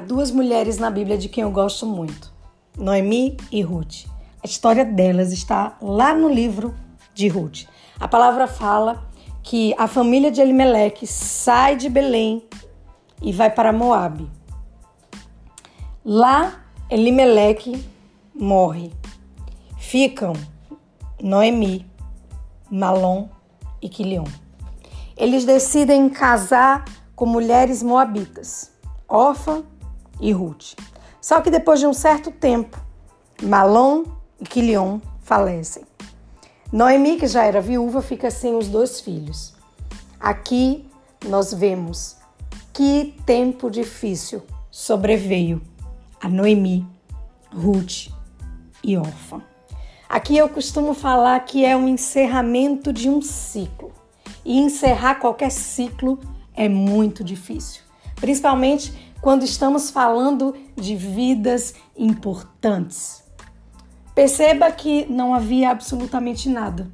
duas mulheres na Bíblia de quem eu gosto muito: Noemi e Ruth. A história delas está lá no livro de Ruth. A palavra fala que a família de Elimeleque sai de Belém e vai para Moabe. Lá, Elimeleque morre. Ficam Noemi, Malom e Quilion. Eles decidem casar com mulheres moabitas, Orfa e Ruth. Só que depois de um certo tempo, Malom e Quilion falecem. Noemi, que já era viúva, fica sem os dois filhos. Aqui nós vemos que tempo difícil sobreveio a Noemi, Ruth e Orfa. Aqui eu costumo falar que é um encerramento de um ciclo. E encerrar qualquer ciclo é muito difícil, principalmente quando estamos falando de vidas importantes. Perceba que não havia absolutamente nada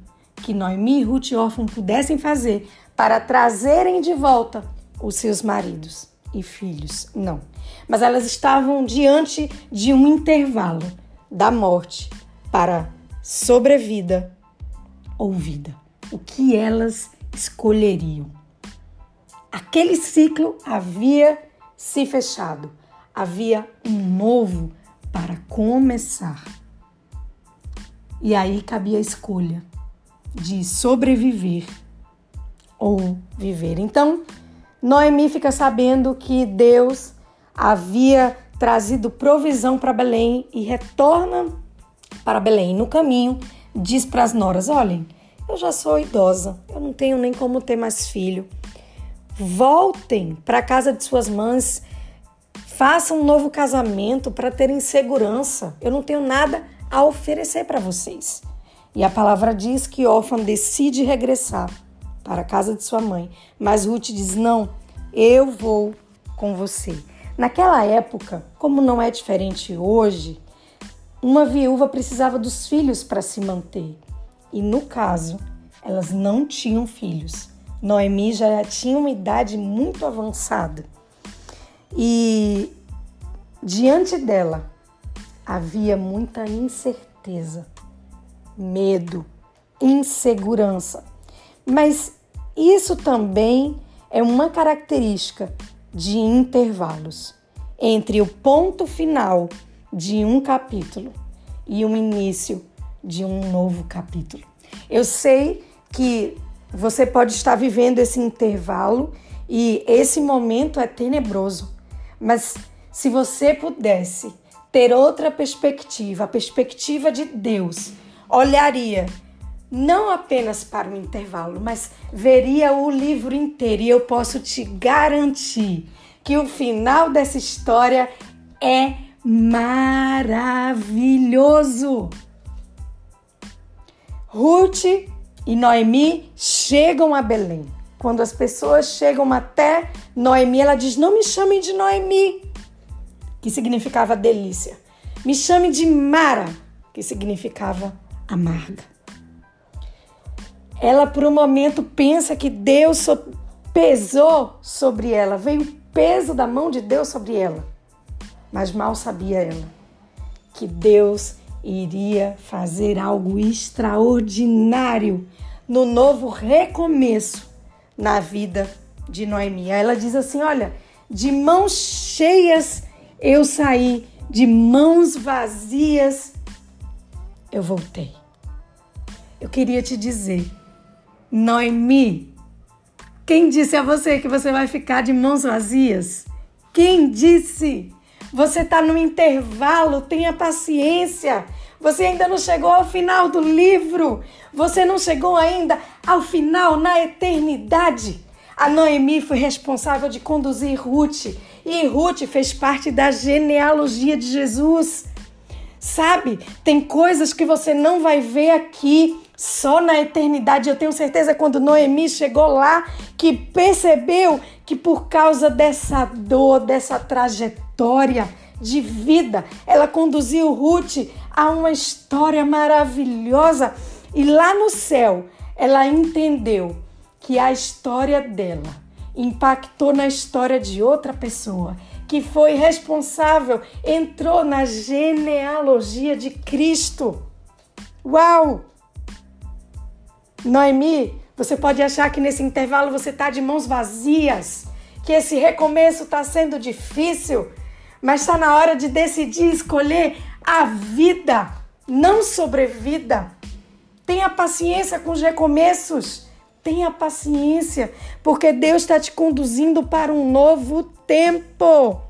que Noemi e Ruth Orfan pudessem fazer para trazerem de volta os seus maridos e filhos. Não. Mas elas estavam diante de um intervalo da morte para sobrevida ou vida. O que elas escolheriam? Aquele ciclo havia se fechado. Havia um novo para começar. E aí cabia a escolha de sobreviver ou viver. Então, Noemi fica sabendo que Deus havia trazido provisão para Belém e retorna para Belém. No caminho, diz para as noras: Olhem, eu já sou idosa, eu não tenho nem como ter mais filho. Voltem para a casa de suas mães, façam um novo casamento para terem segurança. Eu não tenho nada a oferecer para vocês. E a palavra diz que órfã decide regressar para a casa de sua mãe, mas Ruth diz: Não, eu vou com você. Naquela época, como não é diferente hoje, uma viúva precisava dos filhos para se manter. E no caso, elas não tinham filhos. Noemi já tinha uma idade muito avançada. E diante dela, havia muita incerteza, medo, insegurança. Mas isso também é uma característica de intervalos entre o ponto final de um capítulo e o início de um novo capítulo. Eu sei que você pode estar vivendo esse intervalo e esse momento é tenebroso, mas se você pudesse ter outra perspectiva, a perspectiva de Deus, olharia não apenas para o intervalo, mas veria o livro inteiro e eu posso te garantir que o final dessa história é maravilhoso. Ruth e Noemi chegam a Belém. Quando as pessoas chegam até Noemi, ela diz: Não me chamem de Noemi, que significava delícia. Me chame de Mara, que significava amarga. Ela, por um momento, pensa que Deus pesou sobre ela, veio o peso da mão de Deus sobre ela. Mas mal sabia ela que Deus iria fazer algo extraordinário no novo recomeço na vida de Noemi. Ela diz assim: Olha, de mãos cheias eu saí de mãos vazias, eu voltei. Eu queria te dizer, Noemi, quem disse a você que você vai ficar de mãos vazias? Quem disse? Você está no intervalo, tenha paciência. Você ainda não chegou ao final do livro. Você não chegou ainda ao final, na eternidade. A Noemi foi responsável de conduzir Ruth e Ruth fez parte da genealogia de Jesus. Sabe, tem coisas que você não vai ver aqui, só na eternidade. Eu tenho certeza quando Noemi chegou lá que percebeu que por causa dessa dor, dessa trajetória de vida, ela conduziu Ruth a uma história maravilhosa e lá no céu ela entendeu que a história dela impactou na história de outra pessoa, que foi responsável, entrou na genealogia de Cristo. Uau! Noemi, você pode achar que nesse intervalo você está de mãos vazias, que esse recomeço está sendo difícil, mas está na hora de decidir escolher a vida, não sobrevida. Tenha paciência com os recomeços. Tenha paciência, porque Deus está te conduzindo para um novo tempo.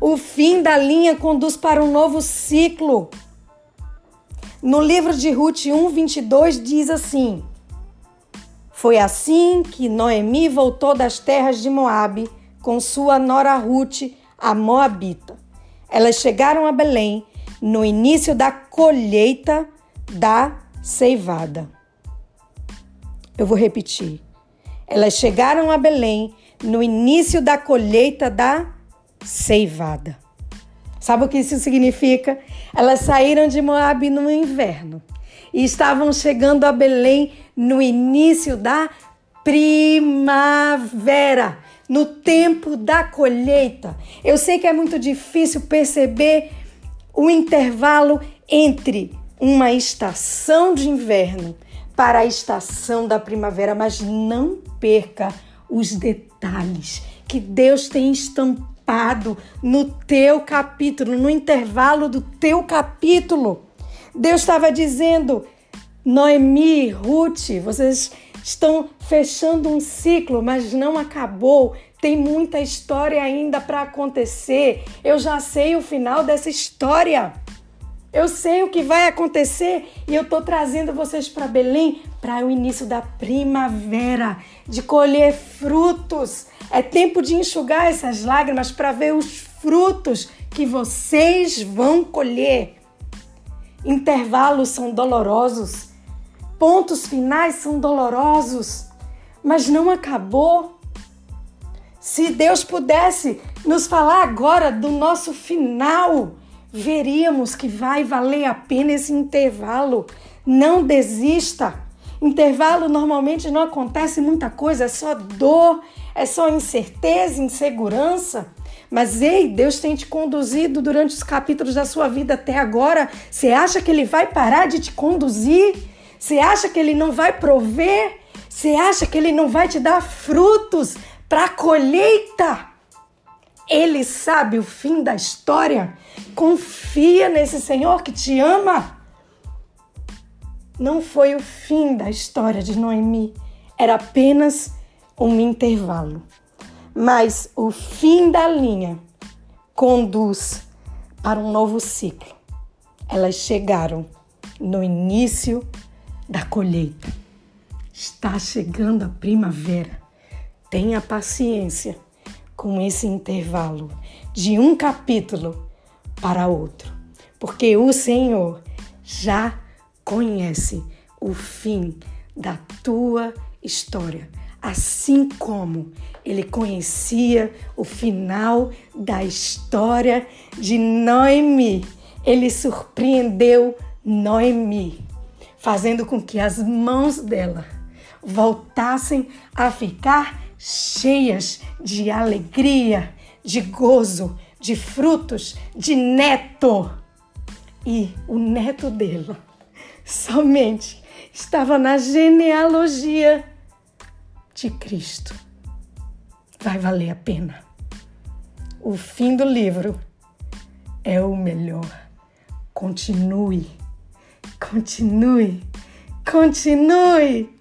O fim da linha conduz para um novo ciclo. No livro de Ruth 1, 22 diz assim: Foi assim que Noemi voltou das terras de Moabe com sua nora Ruth, a Moabita. Elas chegaram a Belém no início da colheita da ceivada. Eu vou repetir. Elas chegaram a Belém no início da colheita da ceivada. Sabe o que isso significa? Elas saíram de Moab no inverno e estavam chegando a Belém no início da primavera, no tempo da colheita. Eu sei que é muito difícil perceber o intervalo entre uma estação de inverno para a estação da primavera, mas não perca os detalhes que Deus tem estampado no teu capítulo, no intervalo do teu capítulo. Deus estava dizendo: Noemi, Ruth, vocês estão fechando um ciclo, mas não acabou. Tem muita história ainda para acontecer. Eu já sei o final dessa história. Eu sei o que vai acontecer e eu estou trazendo vocês para Belém para o início da primavera, de colher frutos. É tempo de enxugar essas lágrimas para ver os frutos que vocês vão colher. Intervalos são dolorosos, pontos finais são dolorosos, mas não acabou. Se Deus pudesse nos falar agora do nosso final, veríamos que vai valer a pena esse intervalo. Não desista. Intervalo normalmente não acontece muita coisa, é só dor, é só incerteza, insegurança. Mas ei, Deus tem te conduzido durante os capítulos da sua vida até agora. Você acha que ele vai parar de te conduzir? Você acha que ele não vai prover? Você acha que ele não vai te dar frutos para a colheita? Ele sabe o fim da história. Confia nesse Senhor que te ama. Não foi o fim da história de Noemi, era apenas um intervalo. Mas o fim da linha conduz para um novo ciclo. Elas chegaram no início da colheita. Está chegando a primavera. Tenha paciência com esse intervalo de um capítulo para outro, porque o Senhor já conhece o fim da tua história, assim como ele conhecia o final da história de Noemi. Ele surpreendeu Noemi, fazendo com que as mãos dela voltassem a ficar cheias de alegria, de gozo, de frutos, de neto. E o neto dela somente estava na genealogia de Cristo. Vai valer a pena. O fim do livro é o melhor. Continue, continue, continue.